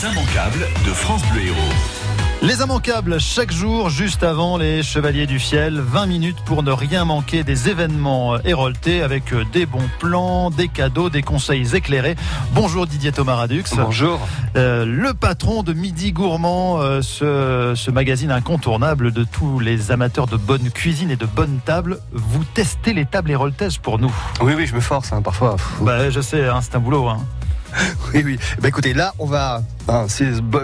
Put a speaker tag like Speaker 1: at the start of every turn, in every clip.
Speaker 1: Les immanquables de France Bleu Héros.
Speaker 2: Les immanquables, chaque jour, juste avant les Chevaliers du Fiel, 20 minutes pour ne rien manquer des événements héroltés avec des bons plans, des cadeaux, des conseils éclairés. Bonjour Didier Thomas Radux.
Speaker 3: Bonjour.
Speaker 2: Euh, le patron de Midi Gourmand, euh, ce, ce, magazine incontournable de tous les amateurs de bonne cuisine et de bonne table. Vous testez les tables héroltaises pour nous.
Speaker 3: Oui, oui, je me force hein, parfois.
Speaker 2: Bah, je sais, hein, c'est un boulot. Hein.
Speaker 3: oui, oui. Bah, écoutez, là, on va. Hein,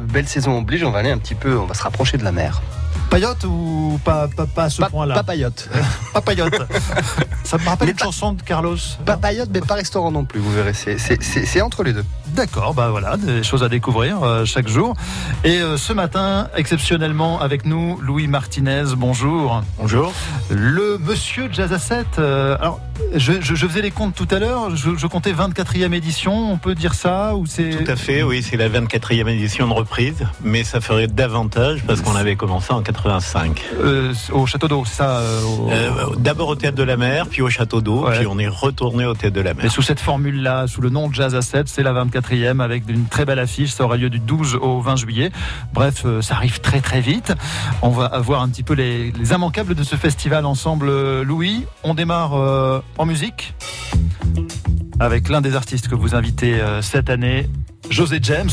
Speaker 3: belle saison oblige, on va aller un petit peu, on va se rapprocher de la mer.
Speaker 2: Payotte ou pas, pas, pas à ce point-là
Speaker 3: Papayotte.
Speaker 2: Papayotte. Ça me rappelle une chanson de Carlos.
Speaker 3: Papayotte, mais pas restaurant non plus, vous verrez. C'est entre les deux.
Speaker 2: D'accord, bah voilà, des choses à découvrir euh, chaque jour. Et euh, ce matin, exceptionnellement avec nous, Louis Martinez, bonjour.
Speaker 4: Bonjour.
Speaker 2: Le monsieur Jazz Asset. Euh, alors, je, je, faisais les comptes tout à l'heure, je, je, comptais 24e édition, on peut dire ça ou c'est
Speaker 4: Tout à fait, oui, c'est la 24e édition de reprise, mais ça ferait davantage parce qu'on avait commencé en 85.
Speaker 2: au Château d'eau, c'est ça
Speaker 4: D'abord au Théâtre de la Mer, puis au Château d'eau, puis on est retourné au Théâtre de la Mer.
Speaker 2: Sous cette formule-là, sous le nom de Jazz Asset, c'est la 24 avec une très belle affiche. Ça aura lieu du 12 au 20 juillet. Bref, euh, ça arrive très très vite. On va avoir un petit peu les, immanquables de ce festival ensemble. Euh, Louis, on démarre euh, en musique avec l'un des artistes que vous invitez cette année, José James,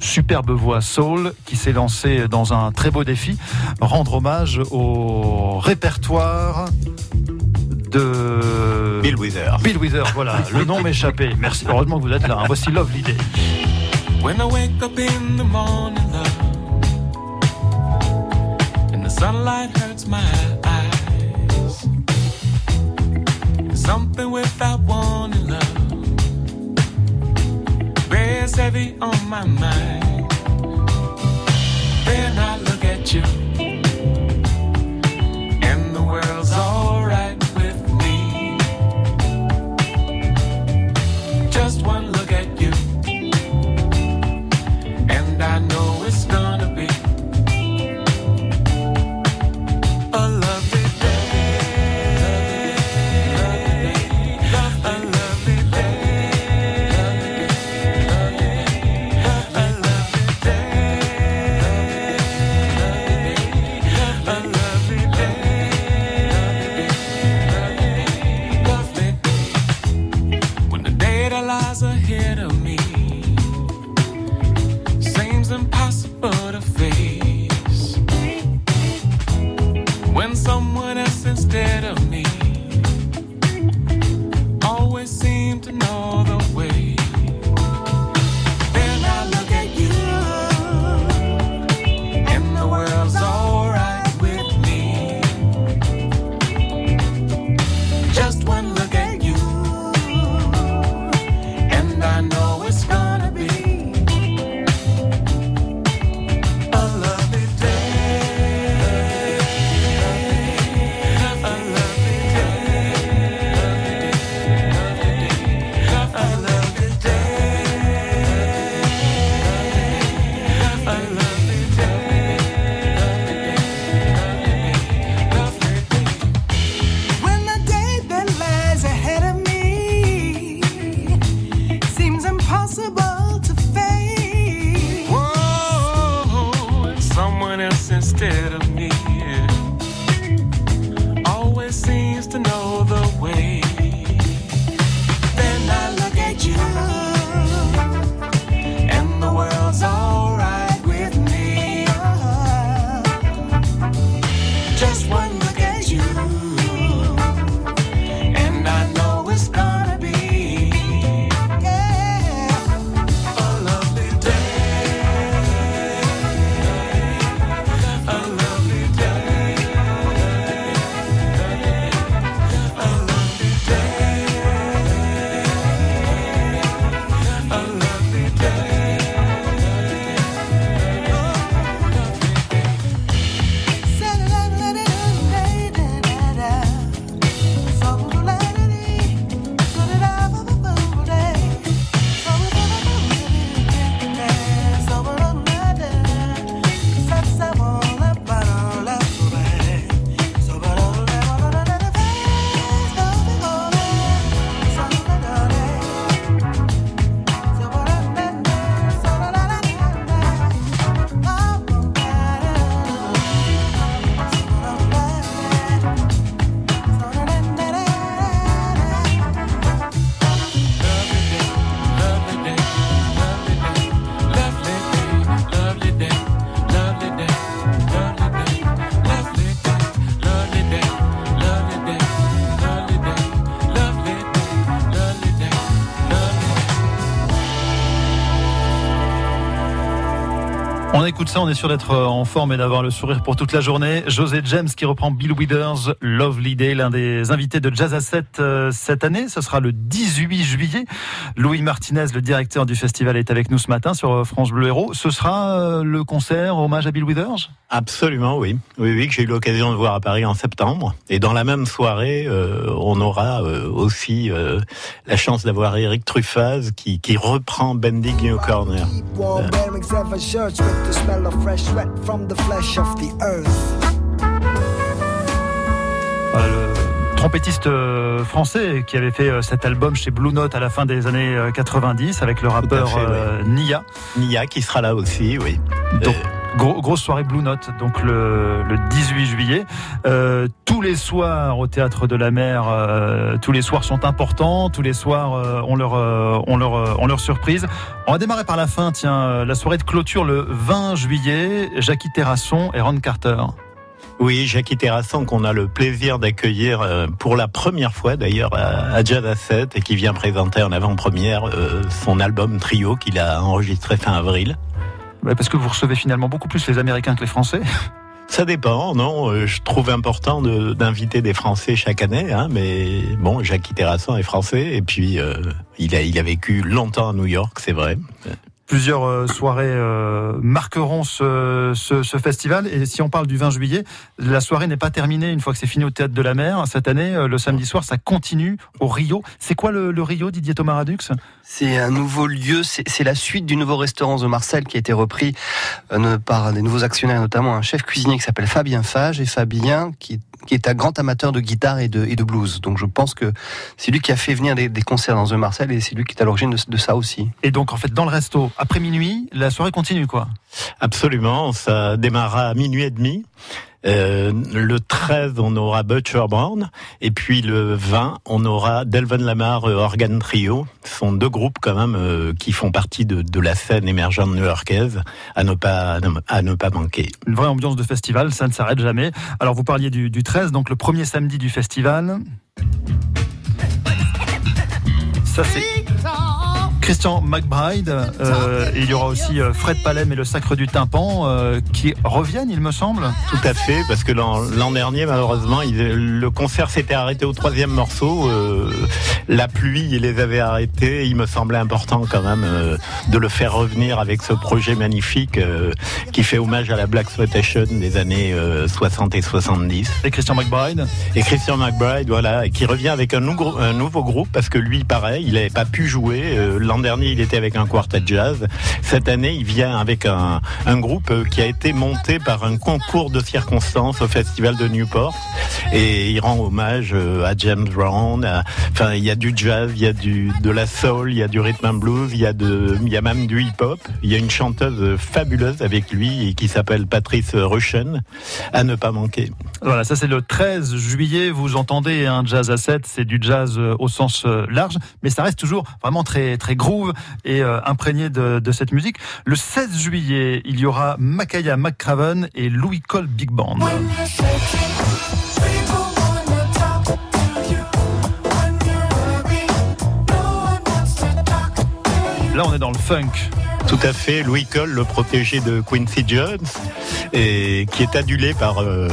Speaker 2: superbe voix soul, qui s'est lancé dans un très beau défi, rendre hommage au répertoire de
Speaker 4: Bill Wither.
Speaker 2: Bill Wither, voilà, le nom m'échappait. Merci, heureusement que vous êtes là. Hein. Voici Love l'idée. When I wake up in the morning, love, and the sunlight hurts my eyes, something without warning, heavy on my mind. Then I look at you. Ça, on est sûr d'être en forme et d'avoir le sourire pour toute la journée. José James qui reprend Bill Withers, Lovely Day, l'un des invités de Jazz à 7 euh, cette année. Ce sera le 18 juillet. Louis Martinez, le directeur du festival, est avec nous ce matin sur euh, France Bleu Héros. Ce sera euh, le concert hommage à Bill Withers?
Speaker 4: Absolument, oui. Oui, oui, que j'ai eu l'occasion de voir à Paris en septembre. Et dans la même soirée, on aura aussi la chance d'avoir Eric Truffaz qui, qui reprend Bending New Corner smell of fresh sweat from the flesh of the earth.
Speaker 2: le trompettiste euh, français qui avait fait euh, cet album chez Blue Note à la fin des années 90 euh, avec le rappeur Nia.
Speaker 4: Nia qui sera là aussi, oui.
Speaker 2: Donc, grosse soirée Blue Note, donc le, 18 juillet. Euh, tous les soirs au théâtre de la Mer, euh, tous les soirs sont importants. Tous les soirs euh, ont leur on leur on leur surprise. On va démarrer par la fin. Tiens, la soirée de clôture le 20 juillet. Jackie Terrasson et Ron Carter.
Speaker 4: Oui, Jackie Terrasson qu'on a le plaisir d'accueillir pour la première fois d'ailleurs à Jazz à 7 et qui vient présenter en avant-première son album Trio qu'il a enregistré fin avril.
Speaker 2: Parce que vous recevez finalement beaucoup plus les Américains que les Français
Speaker 4: ça dépend, non euh, Je trouve important d'inviter des Français chaque année, hein, mais bon, Jacques Terrasson est français et puis euh, il, a, il a vécu longtemps à New York, c'est vrai.
Speaker 2: Plusieurs euh, soirées euh, marqueront ce, ce, festival. Et si on parle du 20 juillet, la soirée n'est pas terminée une fois que c'est fini au Théâtre de la Mer. Cette année, euh, le samedi soir, ça continue au Rio. C'est quoi le, Rio, Didier Thomas Radux?
Speaker 3: C'est un nouveau lieu, c'est la suite du nouveau restaurant The Marcel qui a été repris par des nouveaux actionnaires, notamment un chef cuisinier qui s'appelle Fabien Fage. Et Fabien, qui qui est un grand amateur de guitare et de, et de blues. Donc je pense que c'est lui qui a fait venir des, concerts dans The Marcel et c'est lui qui est à l'origine de, ça aussi.
Speaker 2: Et donc en fait dans le resto, après minuit, la soirée continue quoi
Speaker 4: Absolument, ça démarra à minuit et demi. Euh, le 13, on aura Butcher Brown. Et puis le 20, on aura Delvin Lamar euh, Organ Trio. Ce sont deux groupes quand même euh, qui font partie de, de la scène émergente new-yorkaise à ne pas à ne pas manquer.
Speaker 2: Une vraie ambiance de festival, ça ne s'arrête jamais. Alors vous parliez du, du 13, donc le premier samedi du festival. Ça c'est Christian McBride. Euh, il y aura aussi euh, Fred Palem et le Sacre du Tympan euh, qui reviennent, il me semble.
Speaker 4: Tout à fait, parce que l'an dernier, malheureusement, le concert s'était arrêté au troisième morceau. la pluie, il les avait arrêtés. Il me semblait important quand même de le faire revenir avec ce projet magnifique qui fait hommage à la Black Exploitation des années 60 et 70.
Speaker 2: Et Christian McBride?
Speaker 4: Et Christian McBride, voilà, qui revient avec un, nouveau, un nouveau groupe parce que lui, pareil, il n'avait pas pu jouer. L'an dernier, il était avec un quartet jazz. Cette année, il vient avec un, groupe qui a été monté par un concours de circonstances au Festival de Newport. Et il rend hommage euh, à James Brown. enfin, il y a du jazz, il y a du, de la soul, il y a du rhythm and blues, il y a, de, il y a même du hip-hop. Il y a une chanteuse fabuleuse avec lui qui s'appelle Patrice Rushen, à ne pas manquer.
Speaker 2: Voilà, ça c'est le 13 juillet. Vous entendez un jazz à 7, c'est du jazz euh, au sens euh, large, mais ça reste toujours vraiment très très groove et euh, imprégné de, de, cette musique. Le 16 juillet, il y aura Makaya McCraven et Louis Cole Big Band. Là, on est dans le funk.
Speaker 4: Tout à fait. Louis Cole, le protégé de Quincy Jones, et qui est adulé par euh,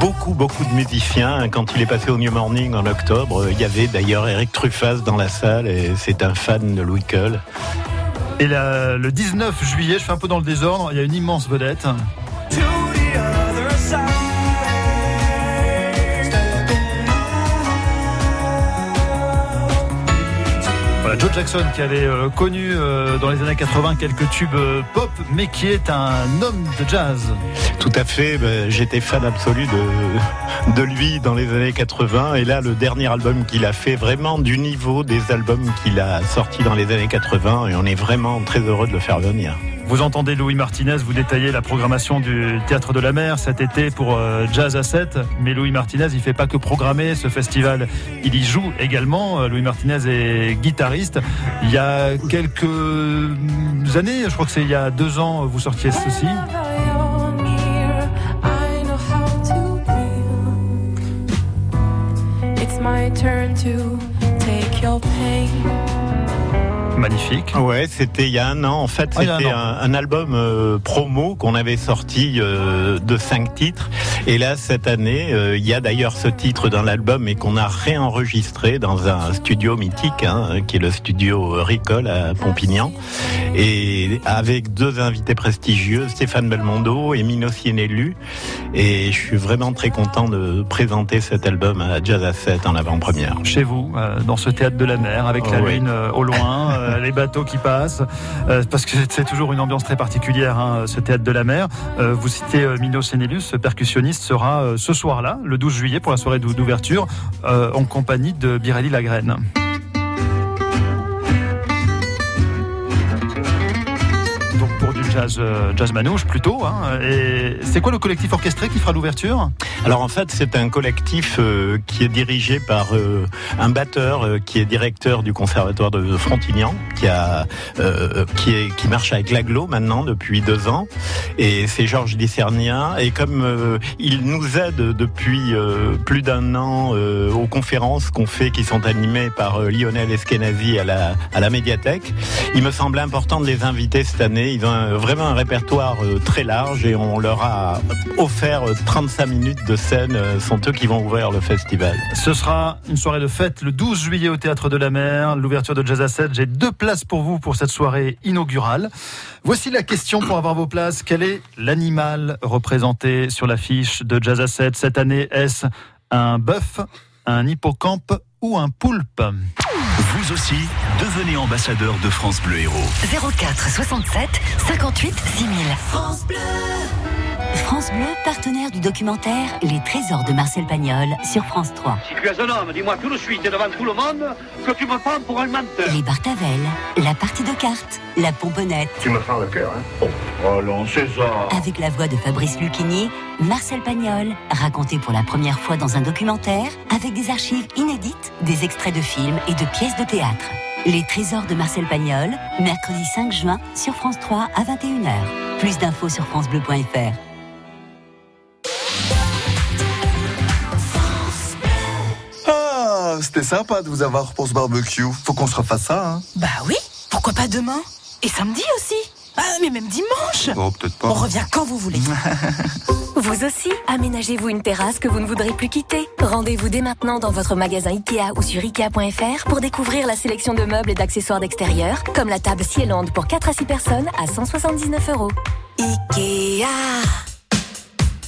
Speaker 4: beaucoup, beaucoup de musiciens. Quand il est passé au New Morning en octobre, il y avait d'ailleurs Eric Truffaz dans la salle, et c'est un fan de Louis Cole.
Speaker 2: Et le 19 juillet, je fais un peu dans le désordre, il y a une immense vedette. Joe Jackson qui avait euh, connu euh, dans les années 80 quelques tubes euh, pop, mais qui est un homme de jazz.
Speaker 4: Tout à fait, ben, j'étais fan absolu de, de lui dans les années 80 et là le dernier album qu'il a fait vraiment du niveau des albums qu'il a sortis dans les années 80 et on est vraiment très heureux de le faire venir.
Speaker 2: Vous entendez Louis Martinez vous détailler la programmation du Théâtre de la Mer cet été pour euh, Jazz à 7. Mais Louis Martinez, il fait pas que programmer ce festival, il y joue également. Euh, Louis Martinez est guitariste. Il y a quelques années, je crois que c'est il y a deux ans, vous sortiez ceci. Magnifique.
Speaker 4: Ouais, c'était il y a un an. En fait,
Speaker 2: un
Speaker 4: c'était un, un album euh, promo qu'on avait sorti euh, de cinq titres. Et là, cette année, euh, il y a d'ailleurs ce titre dans l'album et qu'on a réenregistré dans un studio mythique, hein, qui est le studio Ricole à Pompignan, et avec deux invités prestigieux, Stéphane Belmondo et Mino Cienelu. Et je suis vraiment très content de présenter cet album à Jazz à 7 en avant-première.
Speaker 2: Chez vous, dans ce théâtre de la mer, avec la
Speaker 4: Oh, oui.
Speaker 2: lune au loin, euh, les bateaux qui passent, euh, parce que c'est toujours une ambiance très particulière, hein, ce théâtre de la mer. Euh, vous citez Mino Senelus, ce percussionniste sera ce soir-là, le 12 juillet, pour la soirée d'ou- d'ouverture, en compagnie de Birelli Lagraine. Jazz, euh, jazz manouche plutôt. hein. C'est quoi le collectif orchestré qui fera l'ouverture?
Speaker 4: Alors en fait, c'est un collectif euh, qui est dirigé par euh, un batteur qui est directeur du conservatoire de Frontignan, qui a qui est qui marche avec l'aglo maintenant depuis deux ans, et c'est Georges Discernia. Et comme il nous aide depuis plus d'un an aux conférences qu'on fait, qui sont animées par Lionel Eskenazi à la à la médiathèque, il me semblait important de les inviter cette année. Vraiment un répertoire euh, très large et on leur a offert euh, 35 minutes de scène. Euh, sont eux qui vont ouvrir le festival.
Speaker 2: Ce sera une soirée de fête le 12 juillet au Théâtre de la Mer, l'ouverture de Jazz à 7. J'ai deux places pour vous pour cette soirée inaugurale. Voici la question pour avoir vos places. Quel est l'animal représenté sur l'affiche de Jazz à 7 cette année? Est-ce un bœuf, un hippocampe ou un poulpe?
Speaker 1: Vous aussi, devenez ambassadeur de France Bleu Héros.
Speaker 5: 04 67 58 6000. France Bleu. France Bleu, partenaire du documentaire Les Trésors de Marcel Pagnol sur France 3.
Speaker 6: Si tu es un homme, dis-moi tout de suite et devant tout le monde que tu me prends pour un menteur.
Speaker 5: Les Bartavel, la partie de cartes, la pomponnette.
Speaker 6: Tu me fends le cœur, hein Oh, allons, César
Speaker 5: Avec la voix de Fabrice Lucchini, Marcel Pagnol, raconté pour la première fois dans un documentaire, avec des archives inédites, des extraits de films et de pièces de théâtre. Les Trésors de Marcel Pagnol, mercredi 5 juin sur France 3 à 21h. Plus d'infos sur francebleu.fr.
Speaker 7: Ah, c'était sympa de vous avoir pour ce barbecue. Faut qu'on se refasse ça, hein
Speaker 8: Bah oui, pourquoi pas demain? Et samedi aussi Ah, mais même dimanche
Speaker 7: Oh, peut-être
Speaker 8: On
Speaker 7: pas.
Speaker 8: revient quand vous voulez.
Speaker 9: Vous aussi, aménagez-vous une terrasse que vous ne voudrez plus quitter. Rendez-vous dès maintenant dans votre magasin Ikea ou sur Ikea.fr pour découvrir la sélection de meubles et d'accessoires d'extérieur, comme la table Cielande pour 4 à 6 personnes à 179 euros.
Speaker 8: Ikea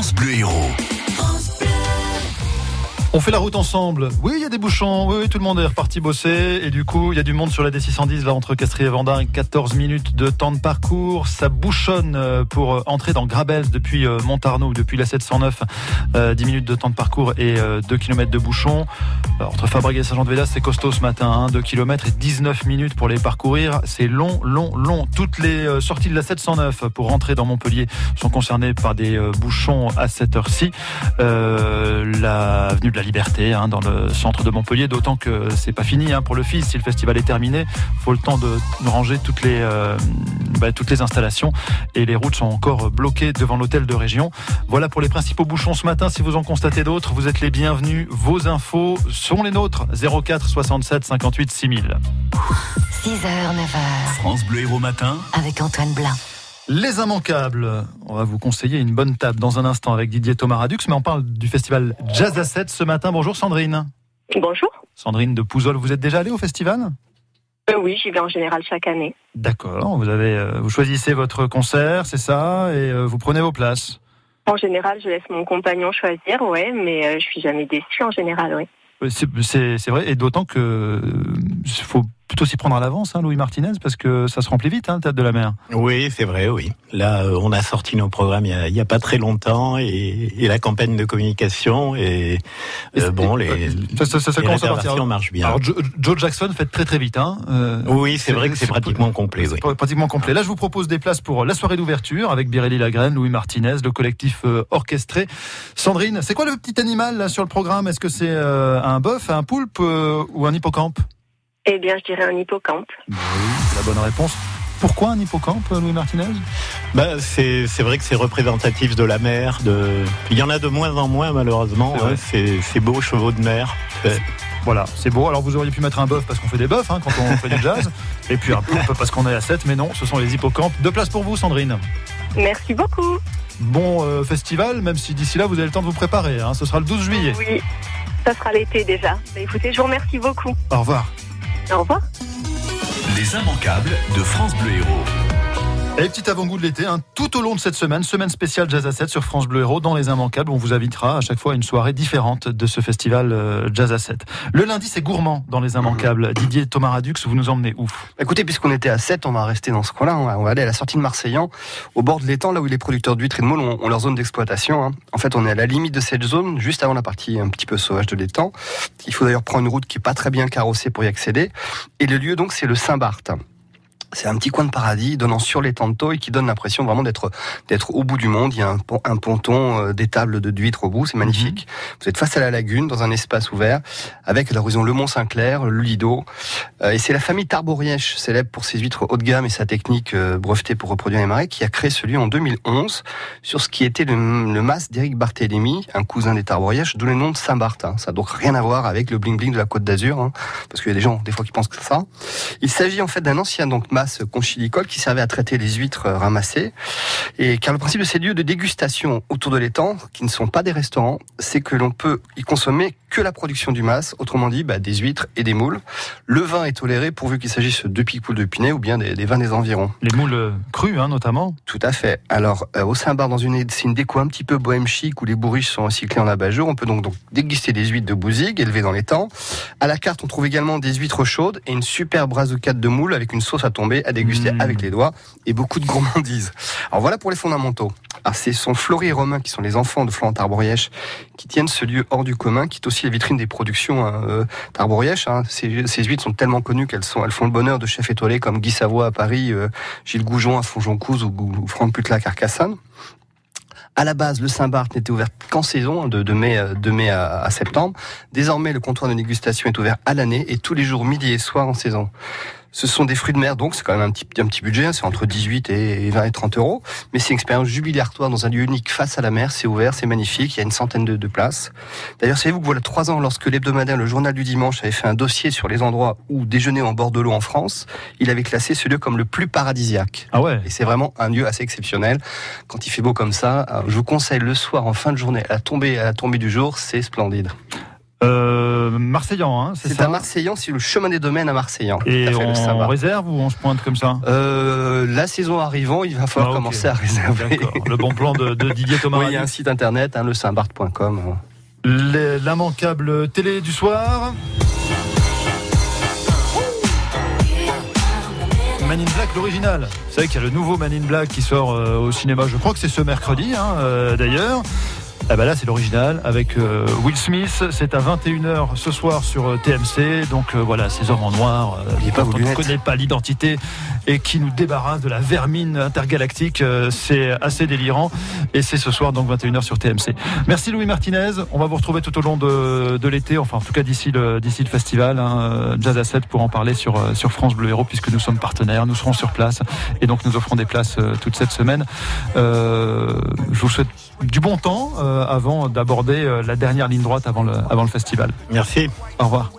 Speaker 1: France Bleu.
Speaker 2: On fait la route ensemble. Oui, il y a des bouchons. Oui, tout le monde est reparti bosser. Et du coup, il y a du monde sur la D610, là, entre Castries et Vendin. 14 minutes de temps de parcours. Ça bouchonne euh, pour euh, entrer dans Grabels depuis euh, Montarno, depuis la 709. Euh, 10 minutes de temps de parcours et euh, 2 km de bouchons. Entre Fabrique et Saint-Jean-de-Védas, c'est costaud ce matin. Hein, 2 km et 19 minutes pour les parcourir. C'est long, long, long. Toutes les sorties de la 709 pour rentrer dans Montpellier sont concernées par des bouchons à cette heure-ci. Euh, l'avenue de la Liberté, hein, dans le centre de Montpellier, d'autant que c'est pas fini hein, pour le fils. Si le festival est terminé, faut le temps de ranger toutes les, euh, bah, toutes les installations et les routes sont encore bloquées devant l'hôtel de région. Voilà pour les principaux bouchons ce matin. Si vous en constatez d'autres, vous êtes les bienvenus. Vos infos sont les nôtres. 04 67 58 6000.
Speaker 5: 6h, 9h,
Speaker 1: France Bleu Héros matin.
Speaker 5: avec Antoine Blin.
Speaker 2: Les immanquables. On va vous conseiller une bonne table dans un instant avec Didier Thomas Radux, mais on parle du festival Jazz à 7 ce matin. Bonjour Sandrine.
Speaker 10: Bonjour.
Speaker 2: Sandrine de Pouzol, vous êtes déjà allée au festival?
Speaker 10: Euh, oui, j'y vais en général chaque année.
Speaker 2: D'accord, vous avez euh, vous choisissez votre concert, c'est ça, et euh, vous prenez vos places?
Speaker 10: En général, je laisse mon compagnon choisir, ouais, mais je suis jamais déçue en général, oui.
Speaker 2: C'est vrai, et d'autant que faut plutôt s'y prendre à l'avance, hein, Louis Martinez, parce que ça se remplit vite, hein, le Théâtre de la Mer.
Speaker 4: Oui, c'est vrai, oui. Là, euh, on a sorti nos programmes il y a, pas très longtemps et, la campagne de communication et, euh, bon, les,
Speaker 2: ça, ça, ça, commence
Speaker 4: à marche bien.
Speaker 2: Alors, Joe, Jackson fait très très vite. Hein.
Speaker 4: oui, c'est vrai que c'est pratiquement complet. Oui.
Speaker 2: Pratiquement complet. Là, je vous propose des places pour la soirée d'ouverture avec Birelli Lagraine, Louis Martinez, le collectif orchestré. Sandrine, c'est quoi le petit animal là, sur le programme? Est-ce que c'est un bœuf, un poulpe ou un hippocampe?
Speaker 10: Eh bien, je dirais un hippocampe.
Speaker 2: Oui, la bonne réponse. Pourquoi un hippocampe, Louis Martinez?
Speaker 4: Bah, c'est, vrai que c'est représentatif de la mer. De... Il y en a de moins en moins, malheureusement. C'est, c'est beaux chevaux de mer.
Speaker 2: Voilà, c'est beau. Alors vous auriez pu mettre un bœuf parce qu'on fait des bœufs hein, quand on fait du jazz. Et puis un poulpe parce qu'on est à 7. Mais non, ce sont les hippocampes. Deux places pour vous, Sandrine.
Speaker 10: Merci beaucoup.
Speaker 2: Bon euh, festival, même si d'ici là vous avez le temps de vous préparer. Hein. Ce sera le 12 juillet.
Speaker 10: Oui, ça sera l'été déjà. Bah, écoutez, je vous remercie beaucoup.
Speaker 2: Au revoir.
Speaker 1: Les immanquables de France Bleu Héros.
Speaker 2: Et petit avant-goût de l'été, hein, tout au long de cette semaine, semaine spéciale Jazz à 7 sur France Bleu Héros dans les Immanquables. On vous invitera à chaque fois à une soirée différente de ce festival euh, Jazz à 7. Le lundi, c'est gourmand dans les Immanquables. Didier Thomas Radux, vous nous emmenez où?
Speaker 3: Écoutez, puisqu'on était à 7, on va rester dans ce coin-là. On va aller à la sortie de Marseillan, au bord de l'étang, là où les producteurs d'huîtres et de moules ont, leur zone d'exploitation. Hein. En fait, on est à la limite de cette zone, juste avant la partie un petit peu sauvage de l'étang. Il faut d'ailleurs prendre une route qui est pas très bien carrossée pour y accéder. Et le lieu, donc, c'est le Saint-Barth. C'est un petit coin de paradis donnant sur les tantos et qui donne l'impression vraiment d'être d'être au bout du monde. Il y a un, un ponton, euh, des tables de d'huîtres au bout, c'est magnifique. Mhm. Vous êtes face à la lagune, dans un espace ouvert, avec à l'horizon le Mont Saint-Clair, le Lido. Euh, et c'est la famille Tarborièche, célèbre pour ses huîtres haut de gamme et sa technique euh, brevetée pour reproduire les marais, qui a créé celui en 2011 sur ce qui était le, le mas d'Éric Barthélémy, un cousin des Tarborièches, d'où le nom de Saint-Barth. Hein. Ça n'a donc rien à voir avec le bling-bling de la Côte d'Azur, hein, parce qu'il y a des gens des fois qui pensent que c'est ça. Il s'agit en fait d'un ancien donc conchilicole qui servait à traiter les huîtres euh, ramassées. Et car le principe de ces lieux de dégustation autour de l'étang, qui ne sont pas des restaurants, c'est que l'on peut y consommer que la production du mas, autrement dit bah, des huîtres et des moules. Le vin est toléré pourvu qu'il s'agisse de pique-poules de Pinet ou bien des, vins des environs.
Speaker 2: Les moules euh, crues, hein, notamment
Speaker 3: Tout à fait. Alors, euh, au Saint-Bar, dans une, une déco un petit peu bohème chic où les bourriches sont recyclées en abat-jour. On peut donc, donc déguster des huîtres de bouzigues élevées dans temps. À la carte, on trouve également des huîtres chaudes et une super brazucade de moules avec une sauce à tomber à déguster mmh. avec les doigts et beaucoup de gourmandises. Alors voilà pour les fondamentaux. Alors, ce sont Florie et Romain qui sont les enfants de Florent Tarborièche qui tiennent ce lieu hors du commun, qui est aussi la vitrine des productions hein, euh, Tarborièche. Hein. Ces, ces, huîtres sont tellement connues qu'elles sont, elles font le bonheur de chefs étoilés comme Guy Savoie à Paris, euh, Gilles Goujon à Fonjoncouze ou, ou Franck Putla à Carcassonne. À la base, le Saint-Barth n'était ouvert qu'en saison, de, de, mai, de mai à, à, septembre. Désormais, le comptoir de dégustation est ouvert à l'année et tous les jours midi et soir en saison. Ce sont des fruits de mer, donc c'est quand même un petit, un petit budget, hein, c'est entre 18 et 20 et 30 euros. Mais c'est une expérience jubilatoire dans un lieu unique face à la mer, c'est ouvert, c'est magnifique, il y a une centaine de, de places. D'ailleurs, savez-vous que voilà trois ans, lorsque l'hebdomadaire Le Journal du Dimanche avait fait un dossier sur les endroits où déjeuner en bord de l'eau en France, il avait classé ce lieu comme le plus paradisiaque.
Speaker 2: Ah ouais?
Speaker 3: Et c'est vraiment un lieu assez exceptionnel. Quand il fait beau comme ça, je vous conseille le soir, en fin de journée, à la tombée, à la tombée du jour, c'est splendide.
Speaker 2: Euh, Marseillan, hein,
Speaker 3: c'est ça C'est à Marseillan, c'est le chemin des domaines à Marseillan.
Speaker 2: Et on, réserve ou on se pointe comme ça
Speaker 3: euh, La saison arrivant, il va falloir ah, commencer à réserver.
Speaker 2: Le bon plan de, Didier Thomas.
Speaker 3: oui, il y a un site internet, hein, le saintbarth.com.
Speaker 2: L'immanquable télé du soir. Man in Black, l'original. Vous savez qu'il y a le nouveau Man in Black qui sort euh, au cinéma, je crois que c'est ce mercredi hein, euh, d'ailleurs. Ah bah là c'est l'original avec euh, Will Smith. C'est à 21h ce soir sur euh, TMC. Donc euh, voilà, ces hommes en noir, on ne connaît pas l'identité et qui nous débarrasse de la vermine intergalactique. c'est assez délirant. Et c'est ce soir donc 21h sur TMC. Merci Louis Martinez. On va vous retrouver tout au long de, de l'été, enfin en tout cas d'ici le, d'ici le festival hein, Jazz à 7 pour en parler sur, sur France Bleu Héros puisque nous sommes partenaires. Nous serons sur place et donc nous offrons des places toute cette semaine. je vous souhaite du bon temps. Euh, avant d'aborder euh, la dernière ligne droite avant le, avant le festival.
Speaker 4: Merci.
Speaker 2: Au revoir.